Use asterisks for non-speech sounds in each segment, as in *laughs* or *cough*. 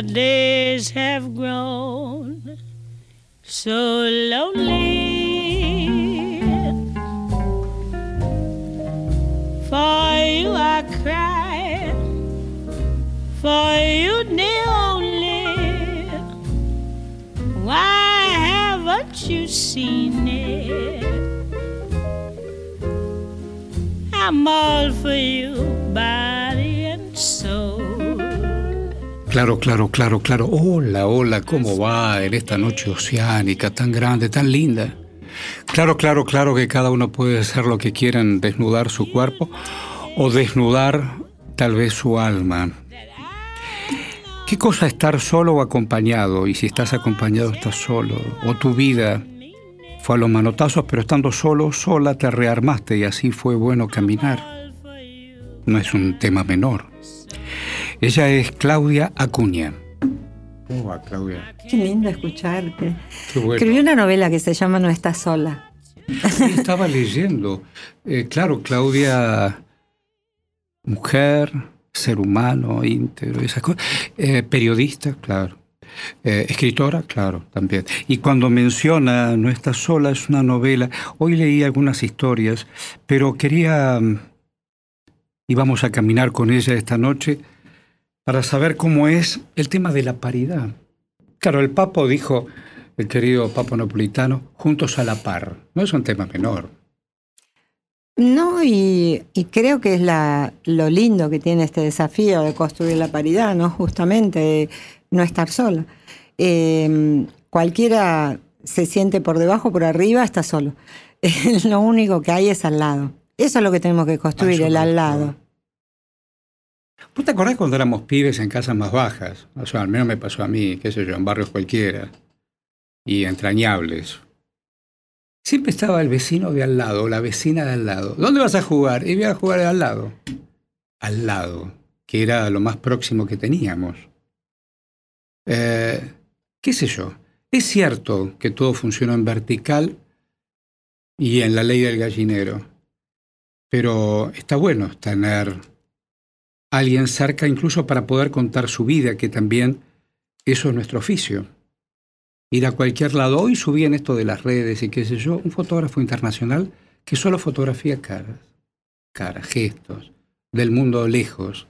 my days have grown so lonely. For you I cry, for you the only. Why haven't you seen it? I'm all for you, body and soul. Claro, claro, claro, claro. Hola, hola, ¿cómo va en esta noche oceánica tan grande, tan linda? Claro, claro, claro que cada uno puede hacer lo que quieran, desnudar su cuerpo o desnudar tal vez su alma. ¿Qué cosa estar solo o acompañado? Y si estás acompañado, estás solo. O tu vida fue a los manotazos, pero estando solo, sola, te rearmaste y así fue bueno caminar. No es un tema menor. Ella es Claudia Acuña. ¿Cómo va, Claudia? Qué lindo escucharte. Qué bueno. Escribí una novela que se llama No estás sola. Sí, estaba leyendo. Eh, claro, Claudia, mujer, ser humano, íntegro, esas cosas. Eh, periodista, claro. Eh, escritora, claro, también. Y cuando menciona No estás sola, es una novela. Hoy leí algunas historias, pero quería. mm, Íbamos a caminar con ella esta noche para saber cómo es el tema de la paridad. Claro, el Papo dijo, el querido Papo Napolitano, juntos a la par. No es un tema menor. No, y, y creo que es la, lo lindo que tiene este desafío de construir la paridad, ¿no? Justamente, no estar sola. Eh, cualquiera se siente por debajo, por arriba, está solo. *laughs* lo único que hay es al lado. Eso es lo que tenemos que construir, el al lado. ¿Vos te acordás cuando éramos pibes en casas más bajas? Al menos me pasó a mí, qué sé yo, en barrios cualquiera. Y entrañables. Siempre estaba el vecino de al lado, la vecina de al lado. ¿Dónde vas a jugar? Y voy a jugar al lado. Al lado, que era lo más próximo que teníamos. Eh, ¿Qué sé yo? Es cierto que todo funciona en vertical y en la ley del gallinero. Pero está bueno tener alguien cerca incluso para poder contar su vida, que también eso es nuestro oficio. Ir a cualquier lado. Hoy subí en esto de las redes y qué sé yo, un fotógrafo internacional que solo fotografía caras, caras, gestos, del mundo lejos,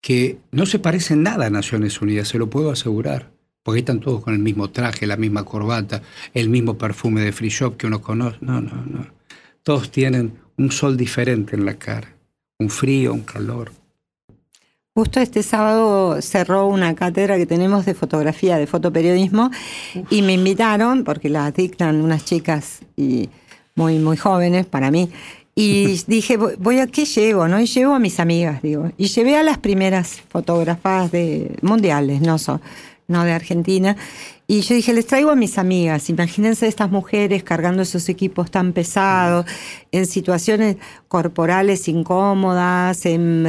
que no se parecen nada a Naciones Unidas, se lo puedo asegurar, porque están todos con el mismo traje, la misma corbata, el mismo perfume de free shop que uno conoce. No, no, no. Todos tienen un sol diferente en la cara un frío, un calor. Justo este sábado cerró una cátedra que tenemos de fotografía, de fotoperiodismo, y me invitaron, porque la dictan unas chicas y muy, muy jóvenes para mí. Y *laughs* dije, voy- a qué llevo, ¿no? Y llevo a mis amigas, digo. Y llevé a las primeras fotógrafas de mundiales, no, so- de Argentina. Y yo dije, les traigo a mis amigas. Imagínense estas mujeres cargando esos equipos tan pesados, en situaciones corporales incómodas, en,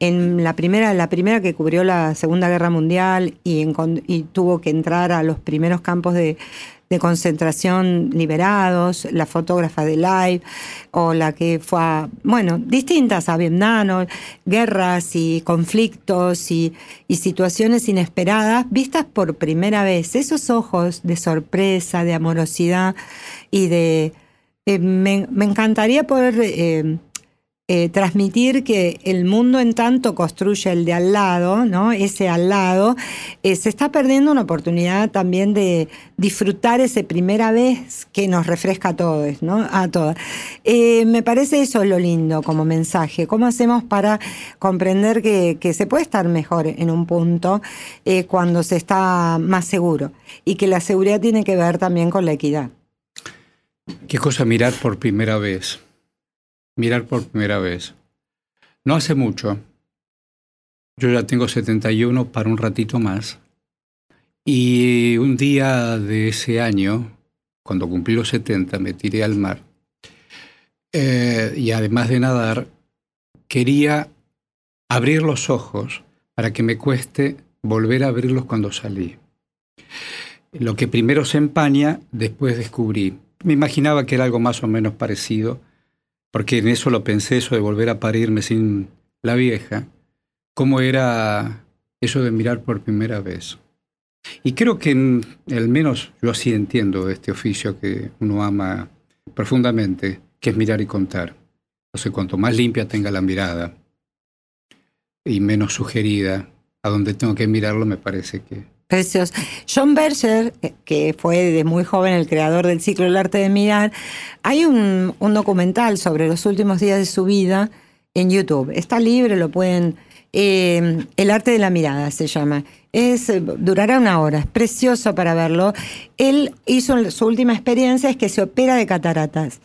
en- la, primera, la primera que cubrió la Segunda Guerra Mundial y tuvo que entrar a los primeros campos de, de concentración liberados, la fotógrafa de Live, o la que fue a, bueno, distintas a Vietnam, guerras y conflictos y, y situaciones inesperadas, vistas por primera vez, esos ojos de sorpresa, de amorosidad y de... eh, me, me encantaría poder... eh, eh, transmitir que el mundo en tanto construye el de al lado, ¿no? Ese al lado, eh, se está perdiendo una oportunidad también de disfrutar esa primera vez que nos refresca a todos, ¿no? A todas. Eh, me parece eso lo lindo como mensaje. ¿Cómo hacemos para comprender que, se puede estar mejor en un punto cuando se está más seguro? Y que la seguridad tiene que ver también con la equidad. Qué cosa mirar por primera vez. Mirar por primera vez. No hace mucho. Yo ya tengo 71 para un ratito más. Y un día de ese año, cuando cumplí los 70, me tiré al mar. Eh, y además de nadar, quería abrir los ojos para que me cueste volver a abrirlos cuando salí. Lo que primero se empaña, después descubrí. Me imaginaba que era algo más o menos parecido, porque en eso lo pensé, eso de volver a parirme sin la vieja, cómo era eso de mirar por primera vez. Y creo que al menos yo así entiendo este oficio que uno ama profundamente, que es mirar y contar. Entonces, cuanto más limpia tenga la mirada y menos sugerida a donde tengo que mirarlo, me parece que... John Berger, que fue de muy joven el creador del ciclo El arte de mirar, hay un, documental sobre los últimos días de su vida en YouTube. Está libre, lo pueden... eh, el arte de la mirada se llama. Es, durará una hora, es precioso para verlo. Él hizo su última experiencia es que se opera de cataratas.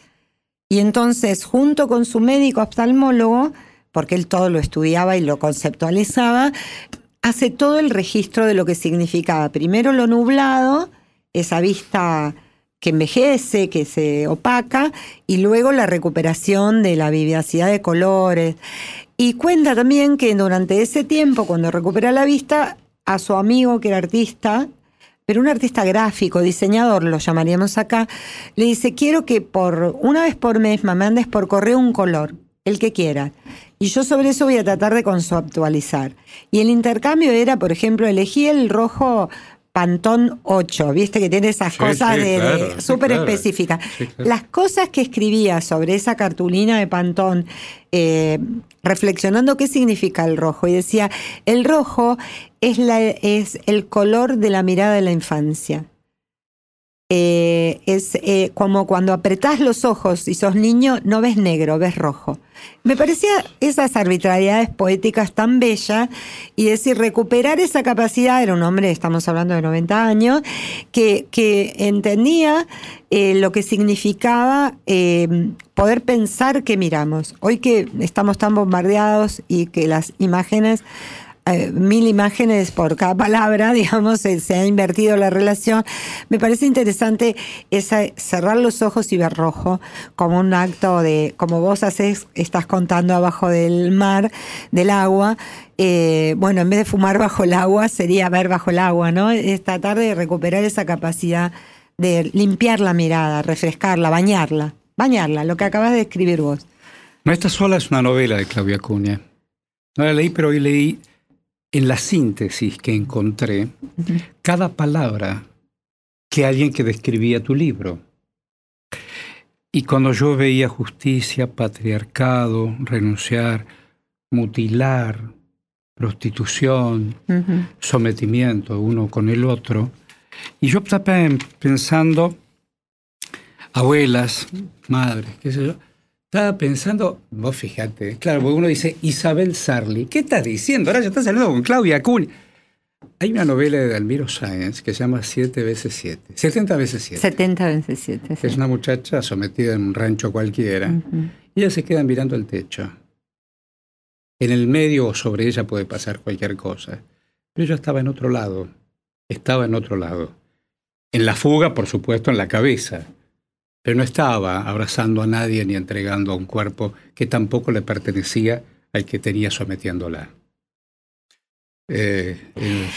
Y entonces, junto con su médico oftalmólogo, porque él todo lo estudiaba y lo conceptualizaba, hace todo el registro de lo que significaba. Primero lo nublado, esa vista que envejece, que se opaca, y luego la recuperación de la vivacidad de colores. Y cuenta también que durante ese tiempo, cuando recupera la vista, a su amigo que era artista, pero un artista gráfico, diseñador, lo llamaríamos acá, le dice, quiero que por una vez por mes me mandes por correo un color, el que quiera. Y yo sobre eso voy a tratar de conceptualizar. Y el intercambio era, por ejemplo, elegí el rojo Pantón 8, viste que tiene esas Sí, cosas sí, de, de- claro, sí, súper claro. específicas. Las cosas que escribía sobre esa cartulina de Pantón, eh, reflexionando qué significa el rojo, y decía, el rojo es, la, es el color de la mirada de la infancia. Eh, es eh, como cuando apretás los ojos y sos niño, no ves negro, ves rojo. Me parecía esas arbitrariedades poéticas tan bellas y decir, recuperar esa capacidad, era un hombre, estamos hablando de 90 años, que, entendía eh, lo que significaba poder pensar que miramos. Hoy que estamos tan bombardeados y que las imágenes eh, mil imágenes por cada *laughs* palabra, digamos, se, ha invertido la relación. Me parece interesante esa, cerrar los ojos y ver rojo como un acto de, como vos haces, estás contando abajo del mar, del agua. eh, bueno, en vez de fumar *laughs* bajo el agua, sería ver bajo el agua, ¿no? Es tratar de recuperar esa capacidad de limpiar la mirada, refrescarla, bañarla, bañarla, lo que acabas de escribir vos. No, esta sola es una novela de Claudia Cunha. No la leí, pero hoy leí en la síntesis que encontré cada palabra que alguien que describía tu libro. Y cuando yo veía justicia, patriarcado, renunciar, mutilar, prostitución, sometimiento uno con el otro, y yo estaba pen- pensando, abuelas, madres, qué sé yo, estaba pensando, vos fíjate, claro, porque uno dice Isabel Sarli, ¿qué estás diciendo? Ahora ya estás saliendo con Claudia Cunha. Hay una novela de Almiro Sáenz que se llama Siete veces Siete, 70 veces 7. 70 veces 7. Es una muchacha sometida en un rancho cualquiera y ella se queda mirando el techo. En el medio o sobre ella puede pasar cualquier cosa. Pero ella estaba en otro lado. Estaba en otro lado. En la fuga, por supuesto, en la cabeza. Pero no estaba abrazando a nadie ni entregando a un cuerpo que tampoco le pertenecía al que tenía sometiéndola. Eh, eh,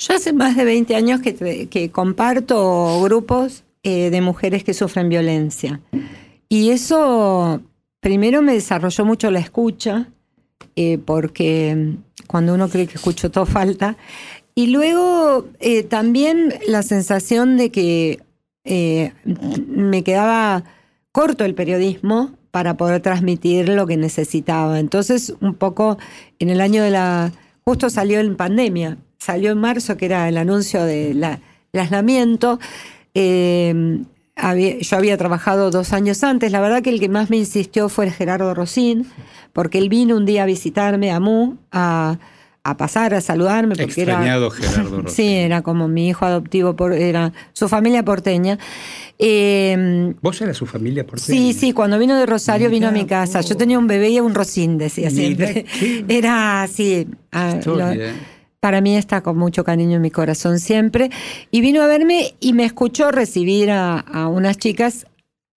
Yo hace más de 20 años que, comparto grupos eh, de mujeres que sufren violencia. Y eso primero me desarrolló mucho la escucha, eh, porque mm, cuando uno cree que escucho todo falta. Y luego también la sensación de que eh, me quedaba corto el periodismo para poder transmitir lo que necesitaba. Entonces, un poco en el año de la... Justo salió en pandemia, salió en marzo, que era el anuncio del aislamiento. Eh, yo había trabajado dos años antes. La verdad que el que más me insistió fue Gerardo Rosín, porque él vino un día a visitarme a Mu, a, a pasar, a saludarme. Porque era, extrañado *laughs* Gerardo Rossi. Sí, era como mi hijo adoptivo, por, era su familia porteña. Eh, ¿Vos eras su familia por sí, sí, cuando vino de Rosario vino a mi casa. Yo tenía un bebé y un rosín, decía siempre. qué *laughs* Era así. ah, para mí está con mucho cariño en mi corazón siempre. Y vino a verme y me escuchó recibir a, a unas chicas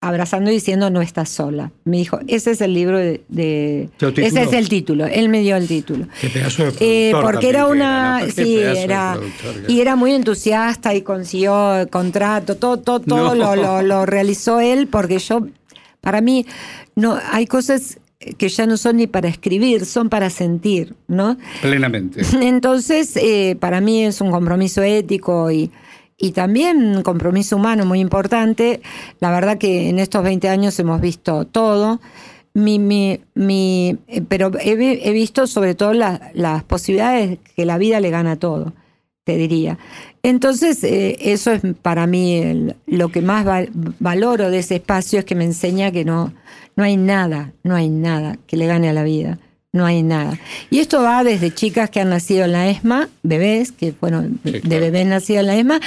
abrazando y diciendo no estás sola. Me dijo, ese es el libro de... de- ¿Te lo ese es el título. Él me dio el título. Qué pedazo de Eh, porque era una, sí, era, y era muy entusiasta y consiguió el contrato, todo, todo, todo No. lo, lo- lo realizó él, porque yo, para mí, no, hay cosas que ya no son ni para escribir, son para sentir, ¿no? Plenamente. *laughs* Entonces, eh, para mí es un compromiso ético y, y también un compromiso humano muy importante. La verdad que en estos 20 años hemos visto todo. Mi, mi, mi, eh, pero he, visto sobre todo la, las posibilidades que la vida le gana todo, te diría. Entonces, eh, eso es para mí lo que más val, valoro de ese espacio, es que me enseña que no, no hay nada, no hay nada que le gane a la vida no hay nada. Y esto va desde chicas que han nacido en la ESMA, bebés, que fueron sí, claro. de bebés nacidos en la ESMA,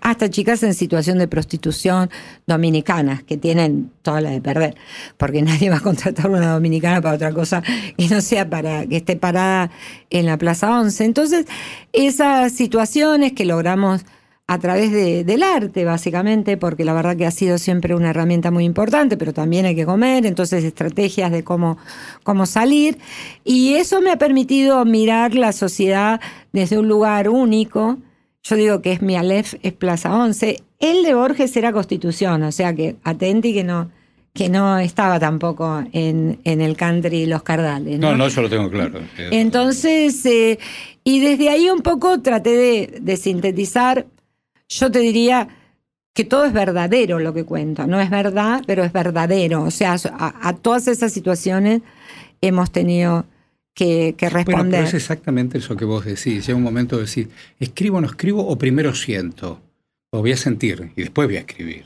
hasta chicas en situación de prostitución dominicanas, que tienen toda la de perder, porque *laughs* nadie va a contratar una dominicana para otra cosa que no sea para que esté parada en la Plaza 11. Entonces, esas situaciones que logramos a través de, del arte, básicamente, porque la verdad que ha sido siempre una herramienta muy importante, pero también hay que comer, entonces estrategias de cómo, cómo salir. Y eso me ha permitido mirar la sociedad desde un lugar único. Yo digo que es mi Aleph, es Plaza 11. El de Borges era Constitución, o sea que atenti que no, que no estaba tampoco en, en el country los cardales. ¿no? no, no, eso lo tengo claro. Entonces, eh, y desde ahí un poco traté de, de sintetizar yo te diría que todo es verdadero lo que cuento. No es verdad, pero es verdadero. O sea, a, a todas esas situaciones hemos tenido que, que responder. Bueno, pero es exactamente eso que vos decís. Llega un momento de decir, ¿escribo o no escribo? O primero siento. O voy a sentir y después voy a escribir.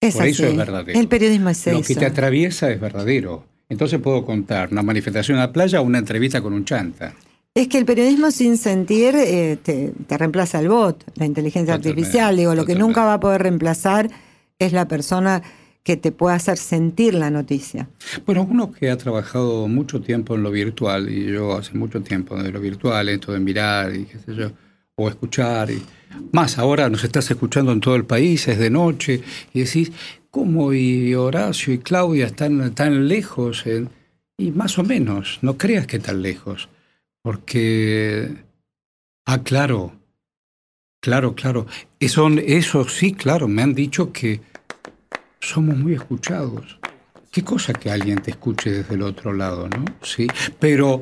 Es Por así. eso es verdadero. El periodismo es Lo eso. que te atraviesa es verdadero. Entonces puedo contar una manifestación en la playa o una entrevista con un chanta. Es que el periodismo sin sentir eh, te, te, reemplaza el bot, la inteligencia totalmente, artificial. Digo, lo totalmente. que nunca va a poder reemplazar es la persona que te pueda hacer sentir la noticia. Bueno, uno que ha trabajado mucho tiempo en lo virtual, y yo hace mucho tiempo en lo virtual, esto de mirar y qué sé yo, o escuchar, y más ahora nos estás escuchando en todo el país, es de noche, y decís, ¿cómo y Horacio y Claudia están tan lejos? En... Y más o menos, no creas que tan lejos. Porque, ah, claro, claro, claro. Eso, eso sí, claro, me han dicho que somos muy escuchados. Qué cosa que alguien te escuche desde el otro lado, ¿no? Sí, pero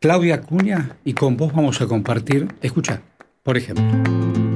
Claudia Acuña y con vos vamos a compartir, escucha, por ejemplo.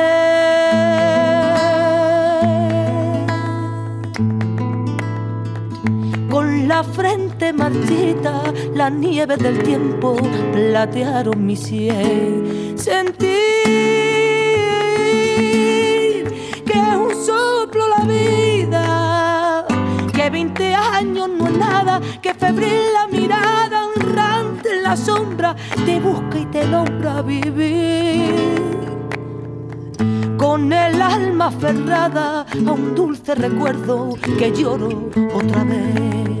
Frente marchita, la nieve del tiempo platearon mi cielo. Sentir que es un soplo la vida, que 20 años no es nada, que febril la mirada errante en la sombra te busca y te logra vivir con el alma aferrada a un dulce recuerdo que lloro otra vez.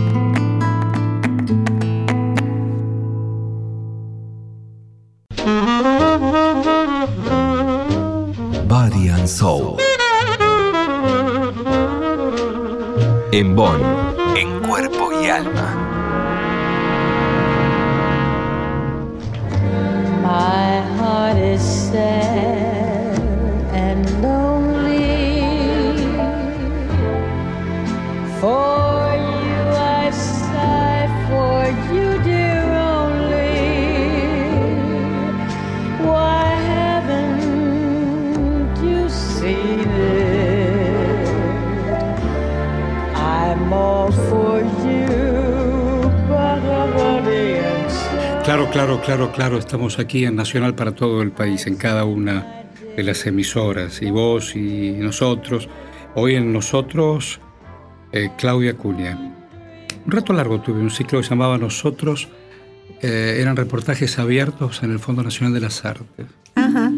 En Bonn, en cuerpo y alma. Claro, claro, claro, claro. Estamos aquí en Nacional para todo el país, en cada una de las emisoras. Y vos y nosotros. Hoy en nosotros, eh, Claudia Cunha. Un rato largo tuve un ciclo que se llamaba Nosotros. Eh, eran reportajes abiertos en el Fondo Nacional de las Artes. Ajá.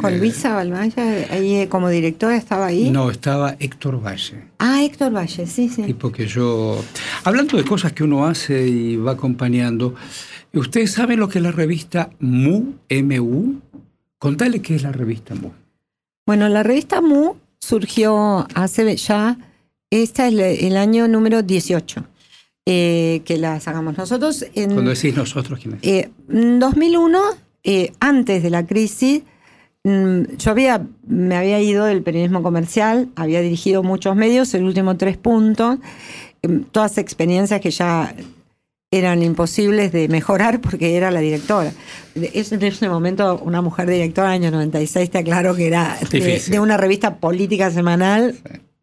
Con Luisa Balmaya, ahí eh, como directora estaba ahí. No, estaba Héctor Valle. Ah, Héctor Valle, sí, sí. Tipo que yo. Hablando de cosas que uno hace y va acompañando, ¿usted sabe lo que es la revista MU? MU? Contale qué es la revista MU. Bueno, la revista Mu surgió hace ya, este es el, año número 18, eh, que la sacamos nosotros. En, Cuando decís nosotros, ¿quién es? Eh, en 2001, eh, antes de la crisis, mm, yo había, me había ido del periodismo comercial, había dirigido muchos medios, el último tres puntos, em, todas experiencias que ya eran imposibles de mejorar porque era la directora. Es- En ese momento, una mujer directora, año 96, te aclaro que era de, una revista política semanal,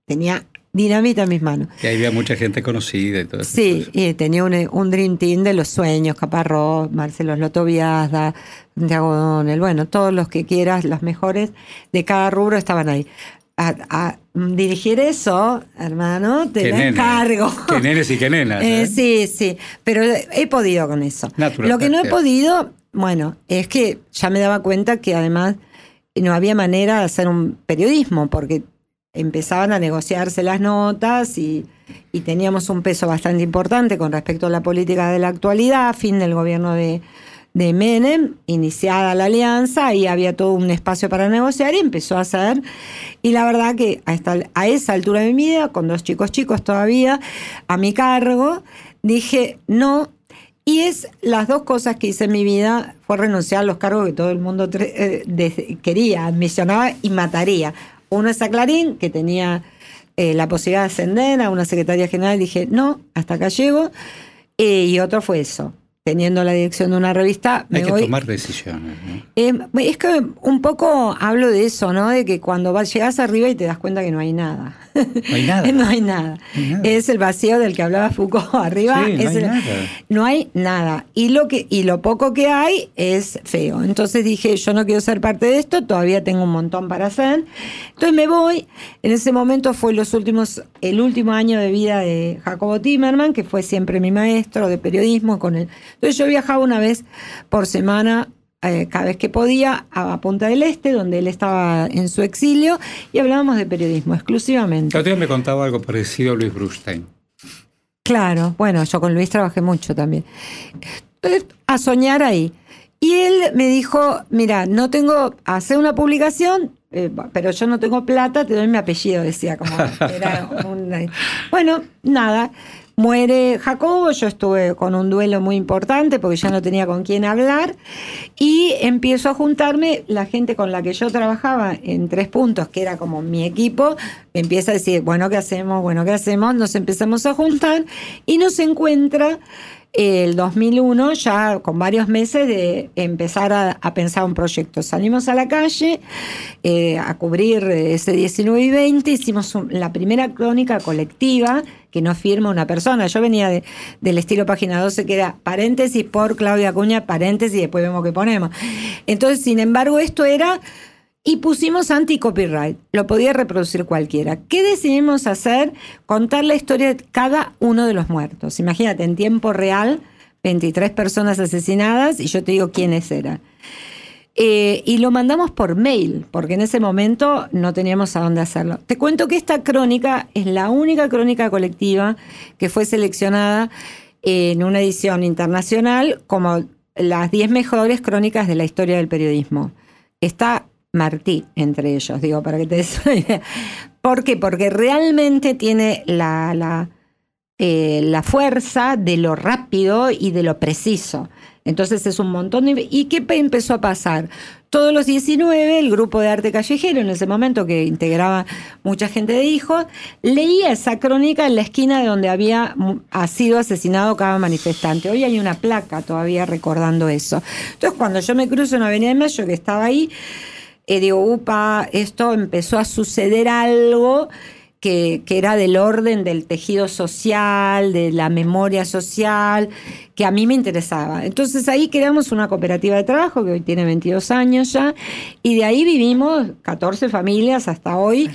tenía dinamita en mis manos. Y había mucha gente conocida y todo eso. Sí, y tenía un, un Dream Team de los sueños, Caparrós, Marcelo Lotoviazda, Santiago Donel, bueno, todos los que quieras, los mejores de cada rubro estaban ahí. A, a dirigir eso, hermano, te nene. encargo. Nenes y qué nenas. *laughs* Eh, ¿eh? sí, sí, pero he podido con eso. Natural, Lo que no he podido, bueno, es que ya me daba cuenta que además no había manera de hacer un periodismo, porque empezaban a negociarse las notas y, y teníamos un peso bastante importante con respecto a la política de la actualidad, fin del gobierno de, de Menem, iniciada la alianza, y había todo un espacio para negociar y empezó a hacer. Y la verdad que a, esta- a esa altura de mi vida, con dos chicos chicos todavía a mi cargo, dije no. Y es las dos cosas que hice en mi vida fue renunciar a los cargos que todo el mundo eh, quería, ambicionaba y mataría. Uno es a Clarín, que tenía eh, la posibilidad de ascender a una secretaria general, dije, no, hasta acá llego. Eh, y otro fue eso, teniendo la dirección de una revista, me Hay que voy. tomar decisiones. ¿no? Eh, es que un poco hablo de eso, ¿no? De que cuando vas, llegas arriba y te das cuenta que no hay nada. No hay nada. *laughs* no hay nada. No hay nada. Es el vacío del que hablaba Foucault *laughs* arriba. Sí, no es hay el- nada. no hay nada. Y lo, que, y lo poco que hay es feo. Entonces dije, yo no quiero ser parte de esto, todavía tengo un montón para hacer. Entonces me voy. En ese momento fue los últimos, el último año de vida de Jacobo Timerman, que fue siempre mi maestro de periodismo con él. Entonces yo viajaba una vez por semana. eh, cada vez que podía a Punta del Este, donde él estaba en su exilio, y hablábamos de periodismo exclusivamente. Otro día me contaba algo parecido a Luis Brustein. Claro, bueno, yo con Luis trabajé mucho también. Entonces, a soñar ahí. Y él me dijo, mira, no tengo, hacer una publicación, eh, pero yo no tengo plata, te doy mi apellido, decía como *laughs* era un- Bueno, nada, Muere Jacobo, yo estuve con un duelo muy importante porque ya no tenía con quién hablar y empiezo a juntarme, la gente con la que yo trabajaba en tres puntos, que era como mi equipo, empieza a decir, bueno, ¿qué hacemos? Bueno, ¿qué hacemos? Nos empezamos a juntar y nos encuentra el 2001 ya con varios meses de empezar a, pensar un proyecto. Salimos a la calle eh, a cubrir ese 19 y 20, hicimos la primera crónica colectiva que no firma una persona. Yo venía de- del estilo página 12 que era paréntesis por Claudia Acuña, paréntesis y después vemos qué ponemos. Entonces, sin embargo, esto era... Y pusimos anti-copyright, lo podía reproducir cualquiera. ¿Qué decidimos hacer? Contar la historia de cada uno de los muertos. Imagínate, en tiempo real, 23 personas asesinadas y yo te digo quiénes eran. Eh, y lo mandamos por mail, porque en ese momento no teníamos a dónde hacerlo. Te cuento que esta crónica es la única crónica colectiva que fue seleccionada en una edición internacional como las 10 mejores crónicas de la historia del periodismo. Está Martí entre ellos, digo, para que te des. ¿Por qué? Porque realmente tiene la, la, eh, la fuerza de lo rápido y de lo preciso. Entonces es un montón de... ¿Y qué pe- empezó a pasar? Todos los 19, el grupo de arte callejero, en ese momento que integraba mucha gente de hijos, leía esa crónica en la esquina de donde había ha sido asesinado cada manifestante. Hoy hay una placa todavía recordando eso. Entonces cuando yo me cruzo en Avenida de Mayo, que estaba ahí, eh, digo, upa, esto empezó a suceder algo que, que era del orden del tejido social, de la memoria social, que a mí me interesaba. Entonces ahí creamos una cooperativa de trabajo que hoy tiene 22 años ya, y de ahí vivimos 14 familias hasta hoy,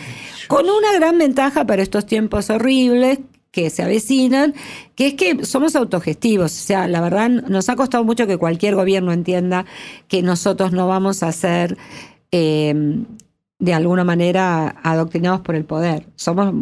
con una gran ventaja para estos tiempos horribles que se avecinan, que es que somos autogestivos. O sea, la verdad nos ha costado mucho que cualquier gobierno entienda que nosotros no vamos a ser eh, de alguna manera adoctrinados por el poder. Somos,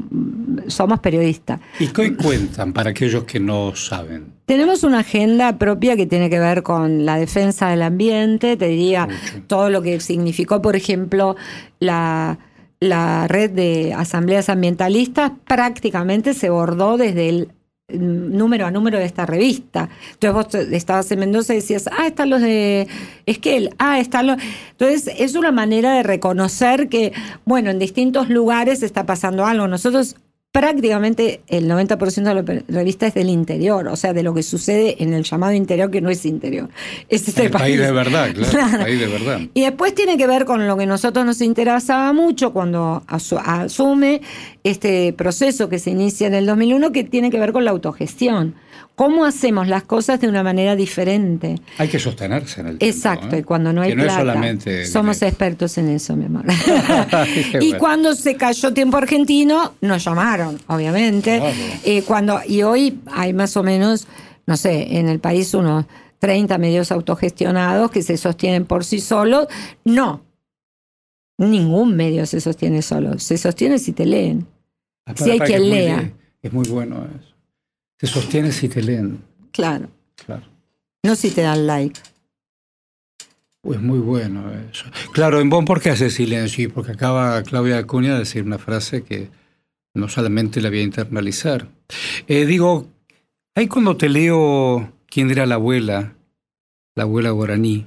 somos periodistas. ¿Y qué cuentan para aquellos que no saben? Tenemos una agenda propia que tiene que ver con la defensa del ambiente, te diría Mucho. todo lo que significó, por ejemplo, la, la red de asambleas ambientalistas prácticamente se bordó desde el número a número de esta revista. Entonces vos estabas en Mendoza y decías, ah, están los de Esquel, ah, están los... Entonces es una manera de reconocer que, bueno, en distintos lugares está pasando algo. Nosotros prácticamente el 90% de la revista es del interior, o sea, de lo que sucede en el llamado interior que no es interior. *laughs* Es este el país de verdad, claro, *laughs* Claro. el país de verdad. Y después tiene que ver con lo que a nosotros nos interesaba mucho cuando asu- asume este proceso que se inicia en el 2001, que tiene que ver con la autogestión. ¿Cómo hacemos las cosas de una manera diferente? Hay que sostenerse en el tiempo, Exacto, ¿eh? y cuando no hay que no plata. es solamente Somos expertos en eso, mi amor. *laughs* Y bueno. cuando se cayó tiempo argentino, nos llamaron, obviamente. Claro. Eh, cuando, y hoy hay más o menos, no sé, en el país unos 30 medios autogestionados que se sostienen por sí solos. No. Ningún medio se sostiene solo. Se sostiene si te leen. Ah, si hay quien es lea. Es muy bueno eso. Se sostiene si te leen, Claro. claro. No si te dan like. Es muy bueno eso. Claro, en Bonn, ¿por qué hace silencio? Y porque acaba Claudia Acuña de decir una frase que no solamente la voy a internalizar. Eh, digo, ahí cuando te leo quién era la abuela, la abuela guaraní.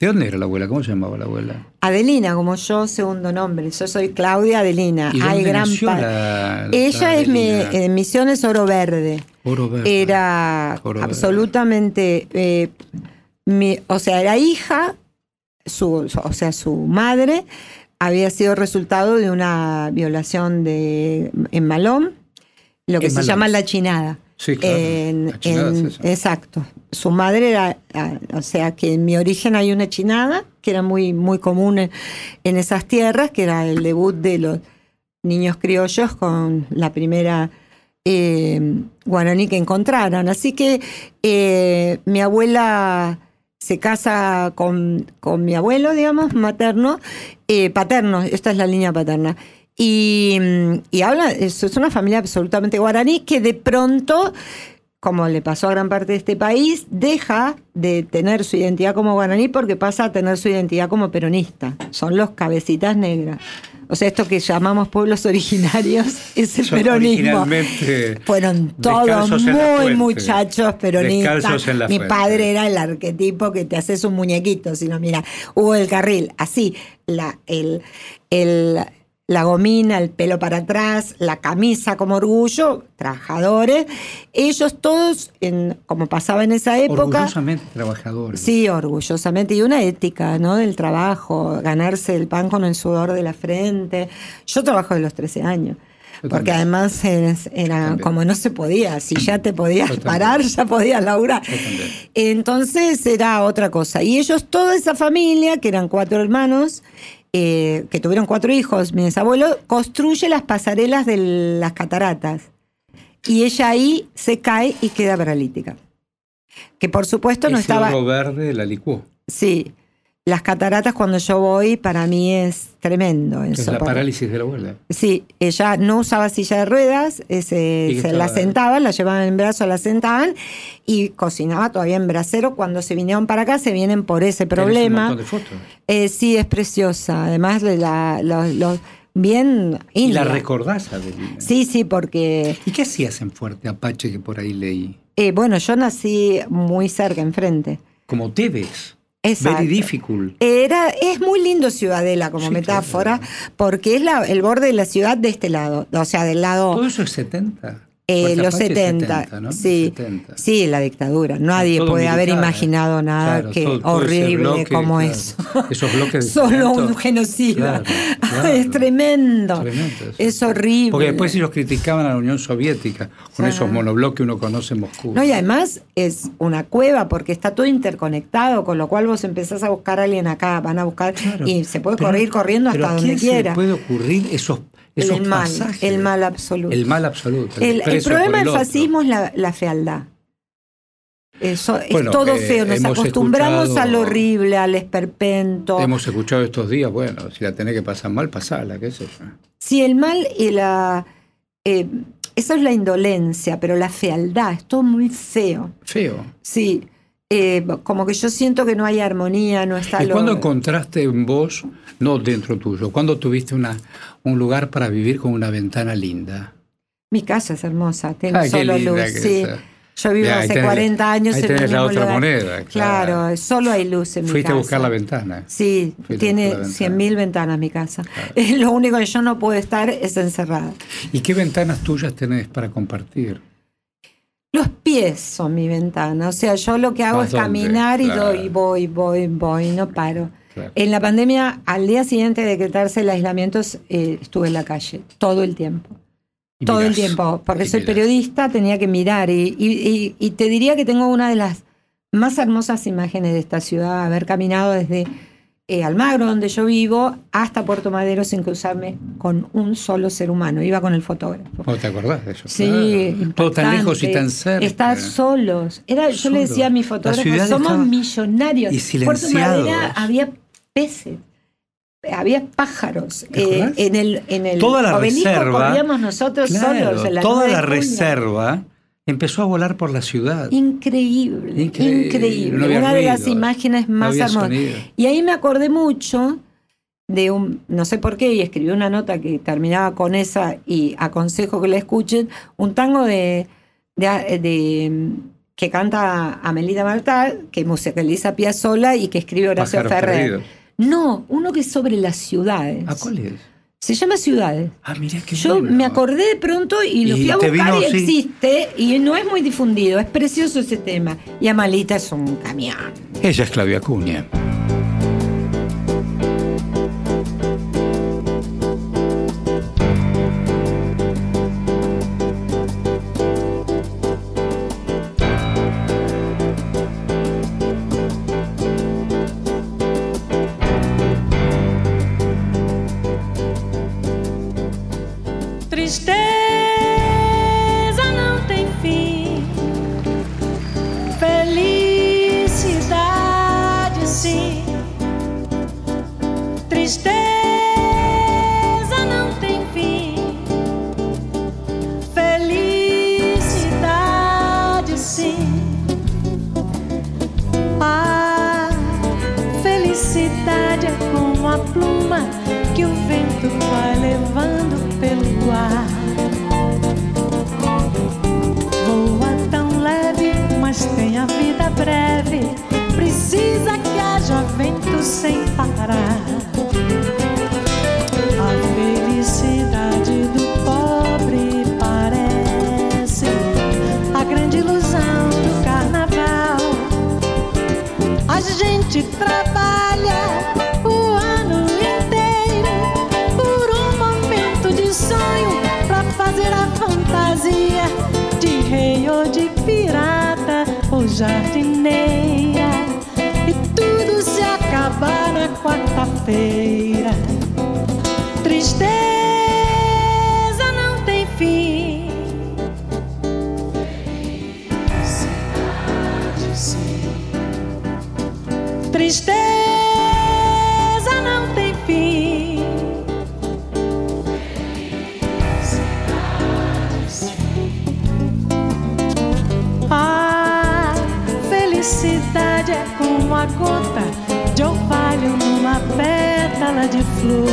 ¿De dónde era la abuela? ¿Cómo se llamaba la abuela? Adelina, como yo, segundo nombre. Yo soy Claudia Adelina. ¿Y Hay gran la, la Ella es mi, en Misiones Oro Verde. Oro verde. Era Oro verde. absolutamente, eh, mi- o sea, era hija, su, su- o sea, su madre había sido resultado de una violación de, en Malón, lo que En se Malón. llama la chinada. Sí, claro. En- es exacto. Su madre era, ah, o sea, que en mi origen hay una chinada, que era muy, muy común en, en esas tierras, que era el debut de los niños criollos con la primera eh, guaraní que encontraron. Así que eh, mi abuela se casa con, con mi abuelo, digamos, materno, eh, paterno, esta es la línea paterna. Y, mm, y habla, es, es una familia absolutamente guaraní que de pronto, como le pasó a gran parte de este país, deja de tener su identidad como guaraní porque pasa a tener su identidad como peronista. Son los cabecitas negras. O sea, esto que llamamos pueblos *laughs* originarios es el peronismo. Fueron todos muy muchachos peronistas. Mi padre era el arquetipo que te haces un muñequito, si no, mira, Hugo del Carril, así, la, el, el- la gomina, el pelo para atrás, la camisa como orgullo, trabajadores. Ellos todos, en, como pasaba en esa época, Orgullosamente trabajadores. Sí, orgullosamente. Y una ética, ¿no? Del trabajo, ganarse el pan con el sudor de la frente. Yo trabajo de los 13 años. Porque además era como no se podía, si ya te podías parar, ya podías laburar. Entonces era otra cosa. Y ellos, toda esa familia, que eran cuatro hermanos, eh, que tuvieron cuatro hijos, mi bisabuelo, construye las pasarelas de las cataratas. Y ella ahí se cae y queda paralítica. Que por supuesto no Ese estaba. oro verde la licuó. Sí, las cataratas cuando yo voy para mí es tremendo. es la parálisis de la abuela. Sí, ella no usaba silla de ruedas, se, ¿Y qué se la sentaban, la llevaban en brazo, la sentaban y cocinaba todavía en brasero. Cuando se vinieron para acá, se vienen por ese Un problema. montón de fotos. Eh, sí, es preciosa. Además, de la, los- los- bien Y la recordás, Adelina. Sí, sí, porque ¿Y qué hacías en Fuerte Apache que por ahí leí? eh, bueno, yo nací muy cerca, enfrente. Como Tevez. Exacto. Very difficult. Era, es muy lindo Ciudadela como Sí, metáfora, claro. porque es la- el borde de la ciudad de este lado, o sea, del lado Todo eso es 70. Eh, los Apache es 70, ¿no? sí, 70. sí, la dictadura. Nadie Todo puede haber militar. imaginado nada Claro, que todo- todo ese horrible bloque, como claro. eso. *laughs* Esos bloques *laughs* Solo un genocida. Claro, *laughs* es tremendo. Tremendo eso. Es horrible. Porque después ellos criticaban a la Unión Soviética con esos monobloques que uno conoce en Moscú. No, y además es una cueva porque está todo interconectado, con lo cual vos empezás a buscar a alguien acá, van a buscar y se puede Pero- correr corriendo hasta ¿a donde quién se quiera. puede ocurrir esos, esos el mal, pasajes? el mal absoluto. El mal absoluto. El, problema el del fascismo es la, la fealdad. Eso, Bueno, es todo eh, feo, nos acostumbramos al horrible, al esperpento. Hemos escuchado estos días, bueno, si la tenés que pasar mal, pasala, qué sé yo. Sí, el mal y la... eh, eso es la indolencia, pero la fealdad, es todo muy feo. Feo. Sí, eh, como que yo siento que no hay armonía, no está ¿Y lo- cuándo encontraste en vos, no dentro tuyo, cuándo tuviste una, un lugar para vivir con una ventana linda? Mi casa es hermosa, tengo Ah, solo luz. sí. esa. Yo vivo Ya, hace tenés- 40 años ahí en el tenés la mismo otra lugar. moneda, claro. Claro, solo hay luz en mi Fuiste casa. a buscar la ventana. Sí, Fuiste tiene buscar la ventana. 100.000 ventanas mi casa. Claro. *laughs* Lo único que yo no puedo estar es encerrada. ¿Y qué ventanas tuyas tenés para compartir? Los pies son mi ventana, o sea, yo lo que hago ¿Vas es caminar y Claro. doy, voy, voy, voy, no paro. Claro. En la pandemia, al día siguiente de decretarse el aislamiento, eh, estuve en la calle todo el tiempo. Y todo el tiempo, porque soy mirás. periodista, tenía que mirar y, y- y- y te diría que tengo una de las más hermosas imágenes de esta ciudad, haber caminado desde eh, Almagro, donde yo vivo, hasta Puerto Madero sin cruzarme con un solo ser humano. Iba con el fotógrafo. ¿No te acordás de eso? Sí, Claro. Todo tan lejos y tan cerca. Estar solos. Era, yo le decía a mi fotógrafo, somos millonarios. y Puerto silenciados. había peces. Había pájaros. ¿Te Eh, en el, en el Toda la reserva, corríamos nosotros Claro, solos. en la toda 9 la reserva empezó a volar por la ciudad. Increíble, Increíble, increíble. no había Una de las ruido, imágenes más hermosas. sonido. Y ahí me acordé mucho de un, no sé por qué, y escribí una nota que terminaba con esa y aconsejo que la escuchen, un tango de, de, de- que canta Amelita Martá, que musicaliza Piazzolla y que escribe Horacio Ferrer. No, uno que es sobre las ciudades. ¿A cuál es? Se llama Ciudades. Ah, mirá qué Yo bueno. me acordé de pronto y lo Y fui a buscar vino, y sí. existe y no es muy difundido. Es precioso ese tema. Y Amalita es un camión. Ella es Claudia Acuña. gente trabalha o ano inteiro por um momento de sonho pra fazer a fantasia de rei ou de pirata ou jardineira. E tudo se acaba na quarta-feira. De flor.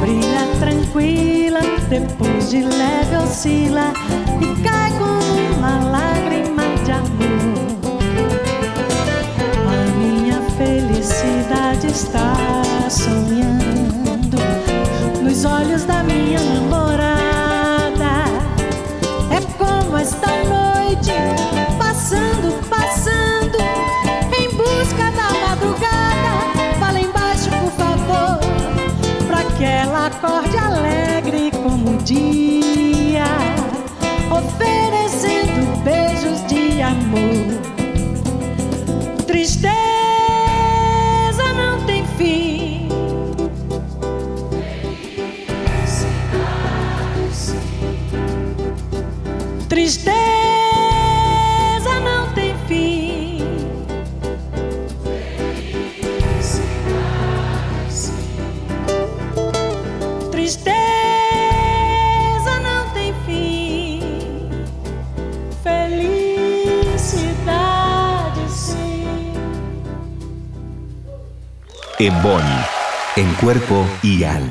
Brilha tranquila, depois de leve oscila amor. En Bonn, en cuerpo y alma.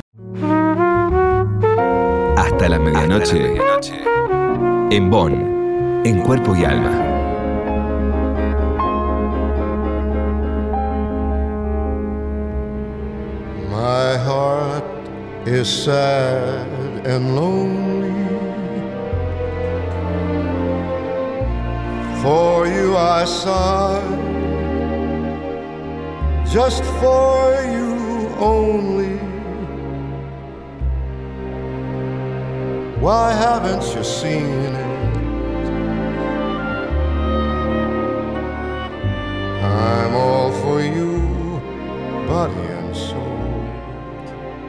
Hasta la medianoche. En Bonn, en cuerpo y alma. My heart is sad and lonely. For you I sigh, just for you only. Why haven't you seen it? I'm all for you, body and soul.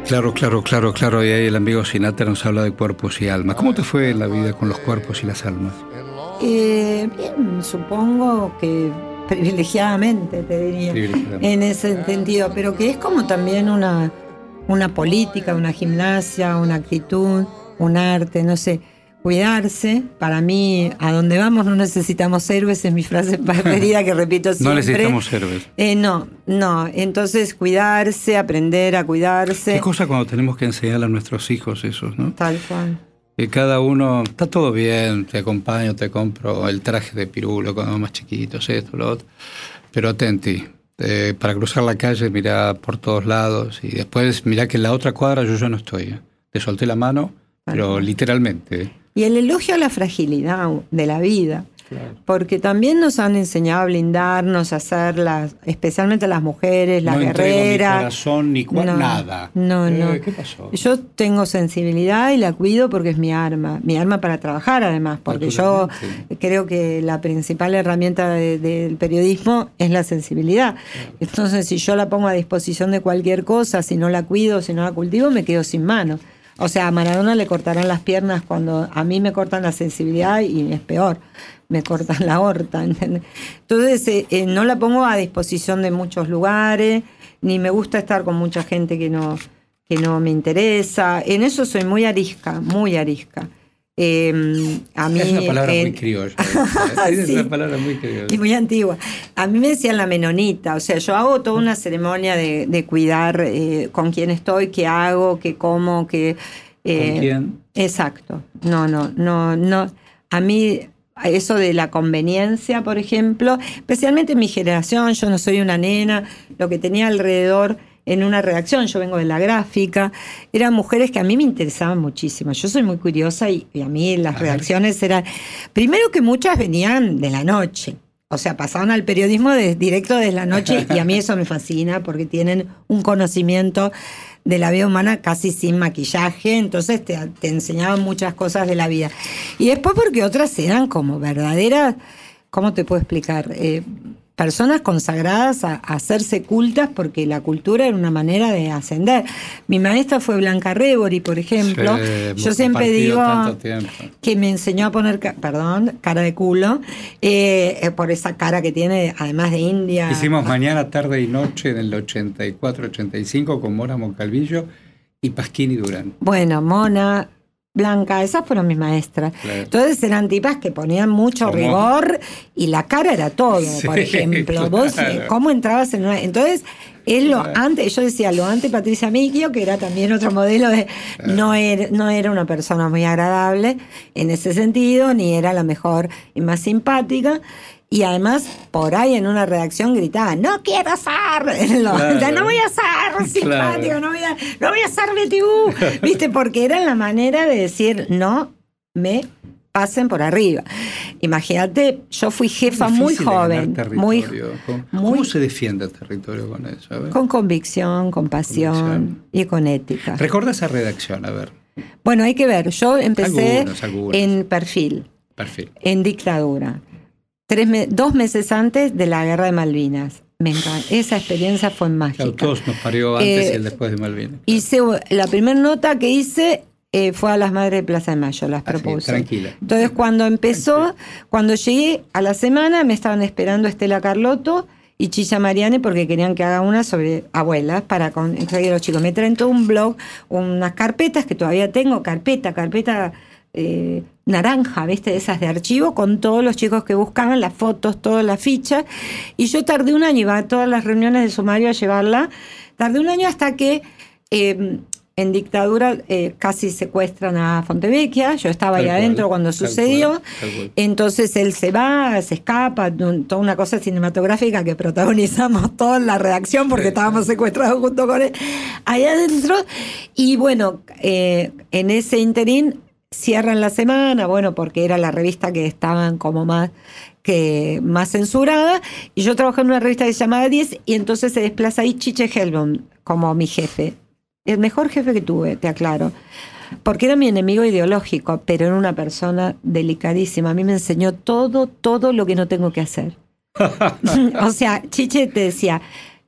Claro, claro, claro, claro. Y ahí el amigo Sinatra nos habla de cuerpos y almas. ¿Cómo te fue en la vida con los cuerpos y las almas? Eh, bien, supongo que privilegiadamente, te diría, Privilegiadamente. en ese sentido, pero que es como también una, una política, una gimnasia, una actitud, un arte, no sé. Cuidarse, para mí, a donde vamos no necesitamos héroes, es mi frase *laughs* preferida que repito siempre. No necesitamos héroes. Eh, no, no. Entonces, cuidarse, aprender a cuidarse. Qué cosa cuando tenemos que enseñar a nuestros hijos eso, ¿no? Tal cual. Que cada uno, está todo bien, te acompaño, te compro el traje de pirulo cuando más chiquitos, esto, lo otro. Pero atenti, eh, para cruzar la calle mirá por todos lados y después mirá que en la otra cuadra yo ya no estoy. ¿eh? Te solté la mano, pero literalmente. ¿eh? Y el elogio a la fragilidad de la vida. Porque también nos han enseñado a blindarnos, a hacer las, especialmente las mujeres, las no guerreras. corazón ni No, nada. No, Eh, no. ¿Qué pasó? Yo tengo sensibilidad y la cuido porque es mi arma. Mi arma para trabajar, además, porque yo creo que la principal herramienta de- del periodismo es la sensibilidad. Entonces, si yo la pongo a disposición de cualquier cosa, si no la cuido, si no la cultivo, me quedo sin mano. O sea, a Maradona le cortarán las piernas cuando a mí me cortan la sensibilidad y es peor, me cortan la horta. ¿entendés? Entonces, eh, eh, no la pongo a disposición de muchos lugares, ni me gusta estar con mucha gente que no, que no me interesa. En eso soy muy arisca, muy arisca. Eh, a mí, es una palabra muy criolla. es *laughs* Sí. una palabra muy criolla. y muy antigua. A mí me decían la menonita, o sea, yo hago toda una ceremonia de, de cuidar eh, con quién estoy, qué hago, qué como, qué... ¿Con quién? Exacto. No, no, no, no. A mí eso de la conveniencia, por ejemplo, especialmente en mi generación, yo no soy una nena, lo que tenía alrededor en una redacción, yo vengo de la gráfica, eran mujeres que a mí me interesaban muchísimo. Yo soy muy curiosa y, y a mí las redacciones eran, primero que muchas venían de la noche. o sea, pasaban al periodismo de, directo desde la noche *laughs* y a mí eso me fascina porque tienen un conocimiento de la vida humana casi sin maquillaje, entonces te, te enseñaban muchas cosas de la vida. Y después porque otras eran como verdaderas, ¿cómo te puedo explicar? Eh, personas consagradas a, a hacerse cultas porque la cultura era una manera de ascender. Mi maestra fue Blanca Rebori, por ejemplo. Sí, Yo siempre digo que me enseñó a poner, perdón, cara de culo, eh, eh, por esa cara que tiene, además de India. Hicimos mañana, tarde y noche en el 84-85 con Mora Moncalvillo y Pasquini Durán. Bueno, Mona, Blanca, esas fueron mis maestras. Claro. Entonces eran tipas que ponían mucho ¿Cómo? rigor y la cara era todo, *laughs* Sí, por ejemplo. Vos, claro. ¿cómo entrabas en una...? Entonces, es lo antes, yo decía, lo antes Patricia Micchio, que era también otro modelo de... No era, no era una persona muy agradable en ese sentido, ni era la mejor y más simpática. Y además, por ahí en una redacción gritaba, no quiero ser, *laughs* lo- Claro. no voy a ser *laughs* simpático, Claro. no voy a, no voy a ser BTU, *laughs* ¿viste? Porque era la manera de decir, no me pasen por arriba. Imagínate, yo fui jefa muy joven, muy. ¿Cómo, muy- cómo se defiende el territorio con eso? A ver. con convicción, con pasión Convicción. y con ética. Recuerda esa redacción, a ver, Bueno, hay que ver, yo empecé Algunos, algunos. en perfil, perfil. en dictadura, tres me- dos meses antes de la guerra de Malvinas. Me encanta. Esa experiencia fue mágica. Claro, todos nos parió antes Eh, y el después de Malvinas. Hice, la primera nota que hice eh, fue a las madres de Plaza de Mayo, las Así, propuse. tranquila. Entonces, cuando empezó, cuando llegué a la semana, me estaban esperando Estela Carlotto y Chicha Mariane porque querían que haga una sobre abuelas para conseguir a los chicos. Me traen todo un blog, unas carpetas que todavía tengo, carpeta, carpeta eh, naranja, ¿viste? Esas de archivo, con todos los chicos que buscaban, las fotos, todas las fichas. Y yo tardé un año, iba a todas las reuniones de sumario a llevarla. Tardé un año hasta que eh, en dictadura eh, casi secuestran a Fontevecchia. Yo estaba Tal ahí cual, adentro cuando tal sucedió. cual, tal cual. Entonces él se va, se escapa, toda una cosa cinematográfica que protagonizamos *laughs* toda la redacción porque Sí. estábamos secuestrados junto con él ahí adentro. Y bueno, eh, en ese interín cierran la semana, bueno, porque era la revista que estaban como más que más censurada y yo trabajé en una revista que se llamaba 10 y entonces se desplaza ahí Chiche Helbom como mi jefe. El mejor jefe que tuve, te aclaro. Porque era mi enemigo ideológico, pero era una persona delicadísima. A mí me enseñó todo, todo lo que no tengo que hacer. *laughs* *laughs* o sea, Chiche te decía,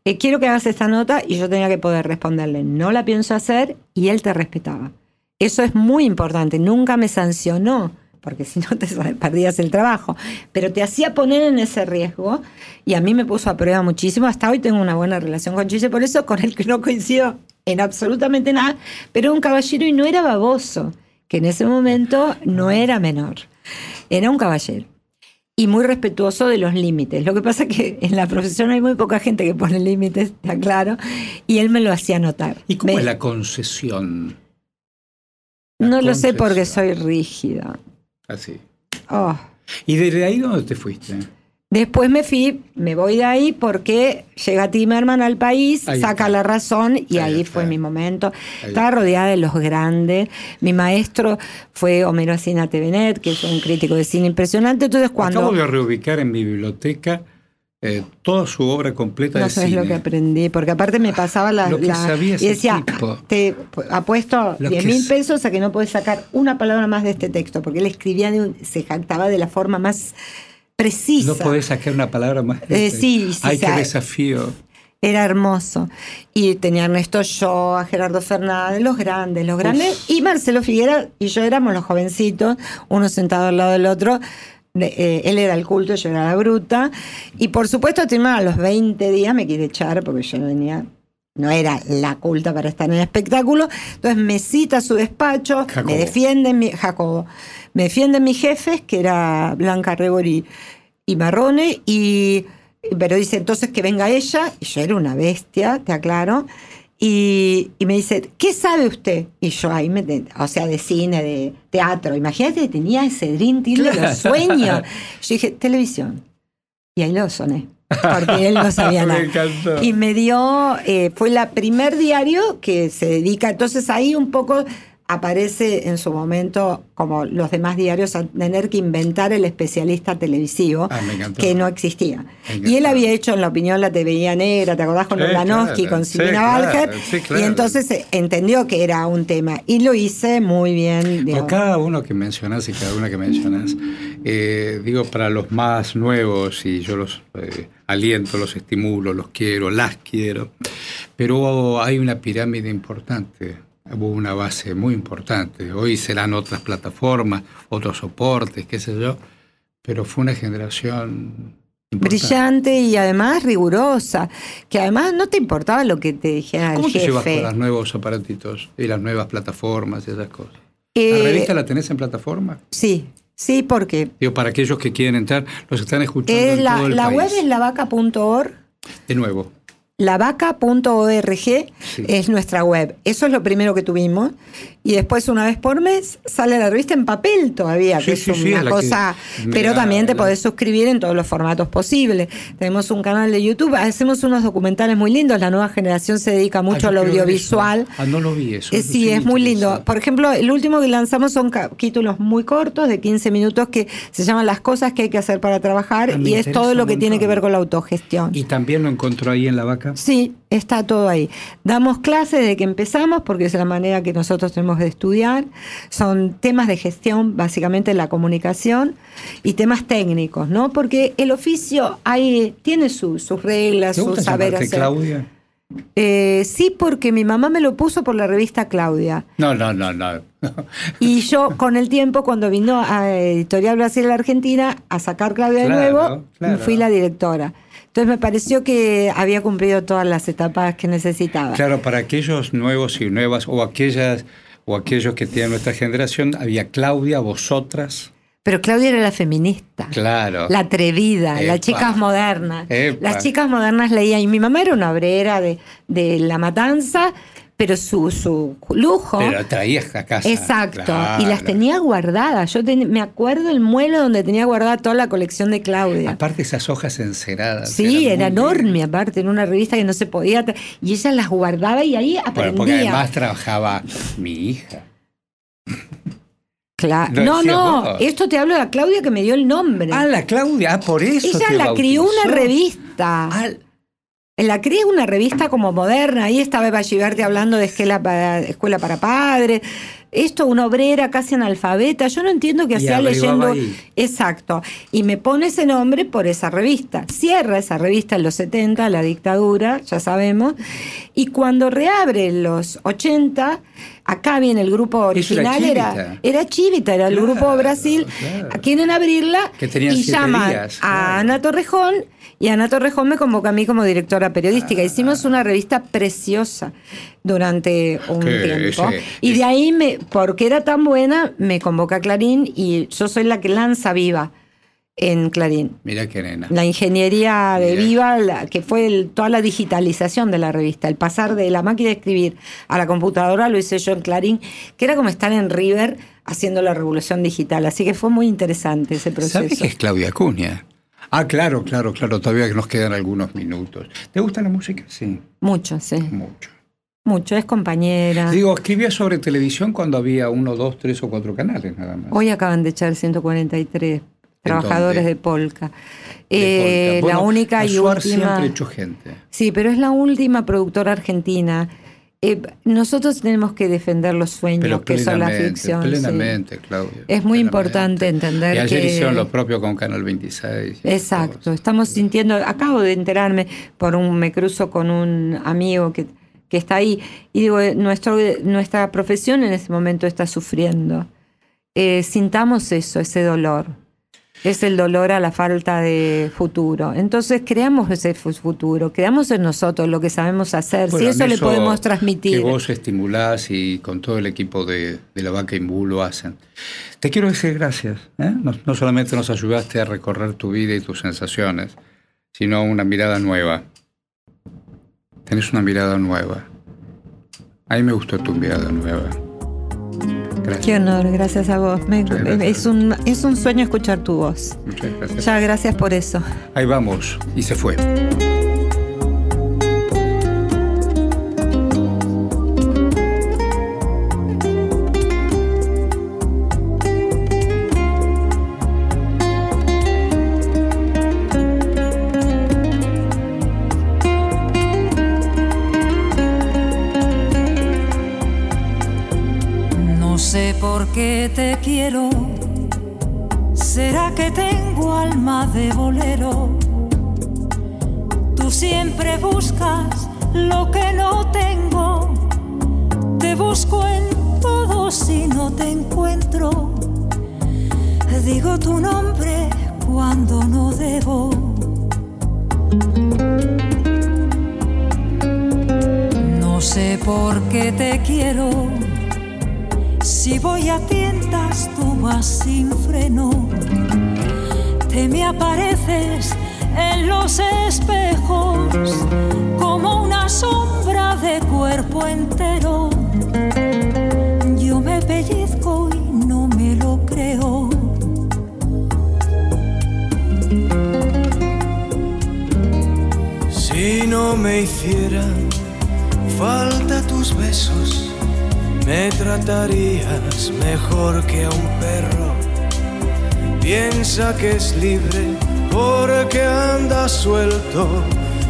eh, quiero que hagas esta nota y yo tenía que poder responderle, no la pienso hacer y él te respetaba. Eso es muy importante, nunca me sancionó, porque si no te *laughs* perdías el trabajo, pero te hacía poner en ese riesgo y a mí me puso a prueba muchísimo. Hasta hoy tengo una buena relación con Chiche, por eso con el que no coincido en absolutamente nada, pero un caballero y no era baboso, que en ese momento no era menor, era un caballero y muy respetuoso de los límites. Lo que pasa es que en la profesión hay muy poca gente que pone límites, está claro, y él me lo hacía notar. ¿Y cómo Me- es la concesión? La no lo sé porque soy rígida. Así. Oh. ¿Y desde ahí dónde te fuiste? Después me fui, me voy de ahí porque llega Timerman al país, Ahí saca está. la razón y Ahí fue mi momento. Ahí Estaba rodeada de los grandes. Mi maestro fue Homero Asina Tevenet, que es un crítico de cine impresionante. Entonces cuando... Acabo de reubicar en mi biblioteca eh, toda su obra completa No de sabes cine. lo que aprendí, porque aparte me pasaba la... Lo que la- sabía y decía, tipo. te apuesto Lo 10 que mil es- pesos a que no puedes sacar una palabra más de este texto, porque él escribía, de un- se jactaba de la forma más precisa. No podés sacar una palabra más. de Eh, este. sí, sí, Ay, qué desafío. Era hermoso. Y tenía a Ernesto Yo, a Gerardo Fernández, los grandes, los grandes. Y Marcelo Figuera y yo éramos los jovencitos, uno sentado al lado del otro. Eh, él era el culto, yo era la bruta. Y por supuesto, a los 20 días me quiere echar porque yo no venía. No era la culta para estar en el espectáculo. Entonces me cita a su despacho, Jacobo. me defienden, mi, Jacobo, me defienden mis jefes, que era Blanca Rebori y Marrone, y, pero dice entonces que venga ella, y yo era una bestia, te aclaro, y, y me dice, ¿qué sabe usted? Y yo ahí, me, o sea, de cine, de teatro, imagínate, tenía ese dream team de los sueños. Yo dije, televisión. Y ahí lo soné, porque él no sabía *laughs* Me nada. encantó. Y me dio, eh, fue la primer diario que se dedica, entonces ahí un poco aparece en su momento, como los demás diarios, a tener que inventar el especialista televisivo, Ah, que no existía. Y él había hecho en la opinión la TV negra, ¿te acordás con Sí, Ulanowski, claro. con Sí, Silvina claro, Balger? sí, claro. Y entonces entendió que era un tema. Y lo hice muy bien. Por digamos. cada uno que mencionas y cada una que mencionas, eh, digo, para los más nuevos, y yo los eh, aliento, los estimulo, los quiero, las quiero, pero hay una pirámide importante, hubo una base muy importante. Hoy serán otras plataformas, otros soportes, qué sé yo, pero fue una generación importante. Brillante y además rigurosa, que además no te importaba lo que te dijera ¿Cómo el te llevas con jefe. los nuevos aparatitos y las nuevas plataformas y esas cosas? Eh, ¿La revista la tenés en plataforma? Sí, sí, porque Digo, para aquellos que quieren entrar, los están escuchando es en la, todo el la país. web es lavaca.org. De nuevo. Lavaca.org Sí. es nuestra web. Eso es lo primero que tuvimos. Y después, una vez por mes, sale la revista en papel todavía, que sí, es sí, una cosa. Pero también te la- podés suscribir en todos los formatos posibles. Tenemos un canal de YouTube, hacemos unos documentales muy lindos. La nueva generación se dedica mucho Ah, al quiero ver audiovisual. Ah, no lo vi eso. Eh, sí, es muy lindo. Por ejemplo, el último que lanzamos son capítulos muy cortos, de 15 minutos, que se llaman Las cosas que hay que hacer para trabajar Ah, y es todo lo que tiene que ver con la autogestión. ¿Y también lo encontró ahí en la vaca? Sí, está todo ahí. Damos clases desde que empezamos, porque es la manera que nosotros tenemos de estudiar. Son temas de gestión, básicamente la comunicación, y temas técnicos, ¿no? Porque el oficio hay, tiene su- sus reglas, ¿Te su gusta saber llamarte hacer. Claudia? Eh, sí, porque mi mamá me lo puso por la revista Claudia. No, no, no, no. *laughs* Y yo, con el tiempo, cuando vino a Editorial Brasil Argentina a sacar Claudia de nuevo, claro. fui la directora. Entonces me pareció que había cumplido todas las etapas que necesitaba. Claro, para aquellos nuevos y nuevas, o aquellas, o aquellos que tienen nuestra generación, había Claudia, vosotras. Pero Claudia era la feminista. Claro. La atrevida, Epa. las chicas modernas. Epa. Las chicas modernas leían. Y mi mamá era una obrera de, de La Matanza, pero su, su lujo. Pero traías a casa. Exacto. Claro. Y las tenía guardadas. Yo ten- me acuerdo el mueble donde tenía guardada toda la colección de Claudia. Aparte esas hojas enceradas. Sí, era enorme, bien. aparte, en una revista que no se podía. Y ella las guardaba y ahí Bueno, aprendía. porque además trabajaba mi hija. Cla- Lo no, no, vos. esto te hablo de la Claudia que me dio el nombre. Ah, la Claudia, ah, por eso. ella te la crió una revista. Ah, La crié una revista como moderna. Ahí estaba Eva Giverti hablando de escuela para, escuela para padres. Esto, una obrera casi analfabeta. Yo no entiendo qué Y hacía leyendo. ahí. Exacto. Y me pone ese nombre por esa revista. Cierra esa revista en los 70, la dictadura, ya sabemos. Y cuando reabre en los 80, acá viene el grupo original, era, Chivita. era Chivita, era el Claro, grupo Brasil. claro. Quieren abrirla Que y llaman días, a. Ana Torrejón y Ana Torrejón me convoca a mí como directora periodística. Hicimos una revista preciosa durante un Que tiempo. ese- y de ahí, me, porque era tan buena, me convoca a Clarín y yo soy la que lanza Viva en Clarín. Mira qué nena. La ingeniería de. Viva, la- que fue el- toda la digitalización de la revista, el pasar de la máquina de escribir a la computadora, lo hice yo en Clarín, que era como estar en River haciendo la revolución digital. Así que fue muy interesante ese proceso. ¿Sabes qué es Claudia Acuña? Ah, claro, claro, claro. Todavía que nos quedan algunos minutos. ¿Te gusta la música? Sí, Mucho, sí. mucho. Mucho, es compañera. Digo, escribía sobre televisión cuando había uno, dos, tres o cuatro canales nada más. Hoy acaban de echar 143 trabajadores de Polka. De Eh, Polka. La única y última. siempre echó gente. Sí, pero es la última productora argentina. Eh, nosotros tenemos que defender los sueños Pero que son la plenamente, ficción. sí. plenamente, Claudia. Es muy plenamente. importante entender Y ayer que- hicieron lo propio con Canal 26. y Exacto, estamos sintiendo, acabo de enterarme por un, me cruzo con un amigo que, que está ahí y digo, eh, nuestro, nuestra profesión en este momento está sufriendo. Eh, sintamos eso, ese dolor. Es el dolor a la falta de futuro. Entonces creamos ese fu- futuro, creamos en nosotros lo que sabemos hacer, Bueno, si eso le podemos transmitir. Que vos estimulás y con todo el equipo de, de la vaca Imbú lo hacen. Te quiero decir gracias. ¿eh? No, no solamente nos ayudaste a recorrer tu vida y tus sensaciones, sino una mirada nueva. Tenés una mirada nueva. A mí me gustó tu mirada nueva. Gracias. Qué honor, gracias a vos. Me- gracias. es, un, es un sueño escuchar tu voz. Muchas gracias. Ya, gracias por eso. Ahí vamos. Y se fue. Por qué te quiero. ¿Será que tengo alma de bolero? Tú siempre buscas lo que no tengo. Te busco en todo si no te encuentro. Digo tu nombre cuando no debo. No sé por qué te quiero. Si voy a tientas, tú vas sin freno. Te me apareces en los espejos como una sombra de cuerpo entero. Yo me pellizco y no me lo creo. Si no me hicieran falta tus besos, me tratarías mejor que a un perro. Piensa que es libre porque anda suelto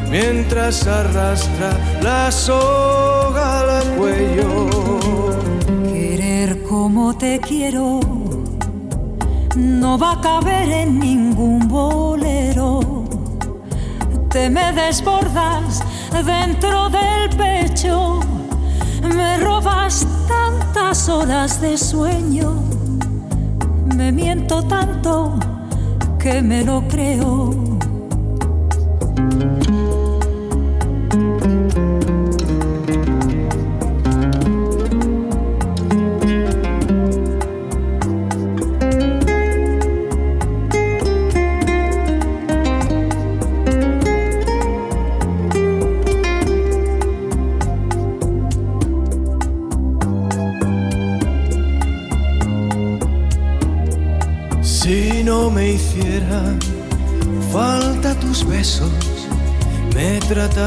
mientras arrastra la soga al cuello. Querer como te quiero no va a caber en ningún bolero. Te me desbordas dentro del pecho, me robas tantas horas de sueño, me miento tanto que me lo creo.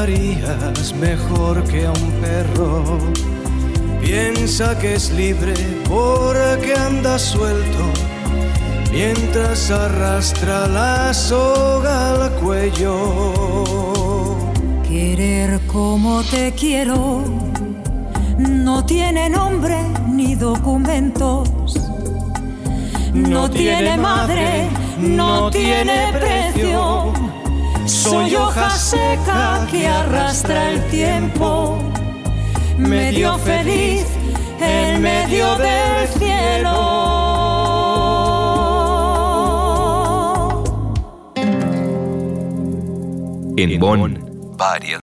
Tratarías mejor que a un perro. Piensa que es libre porque anda suelto mientras arrastra la soga al cuello. Querer como te quiero no tiene nombre ni documentos. No tiene madre, no tiene precio. Soy hoja seca que arrastra el tiempo. Medio feliz en medio del cielo. En Bonn, varias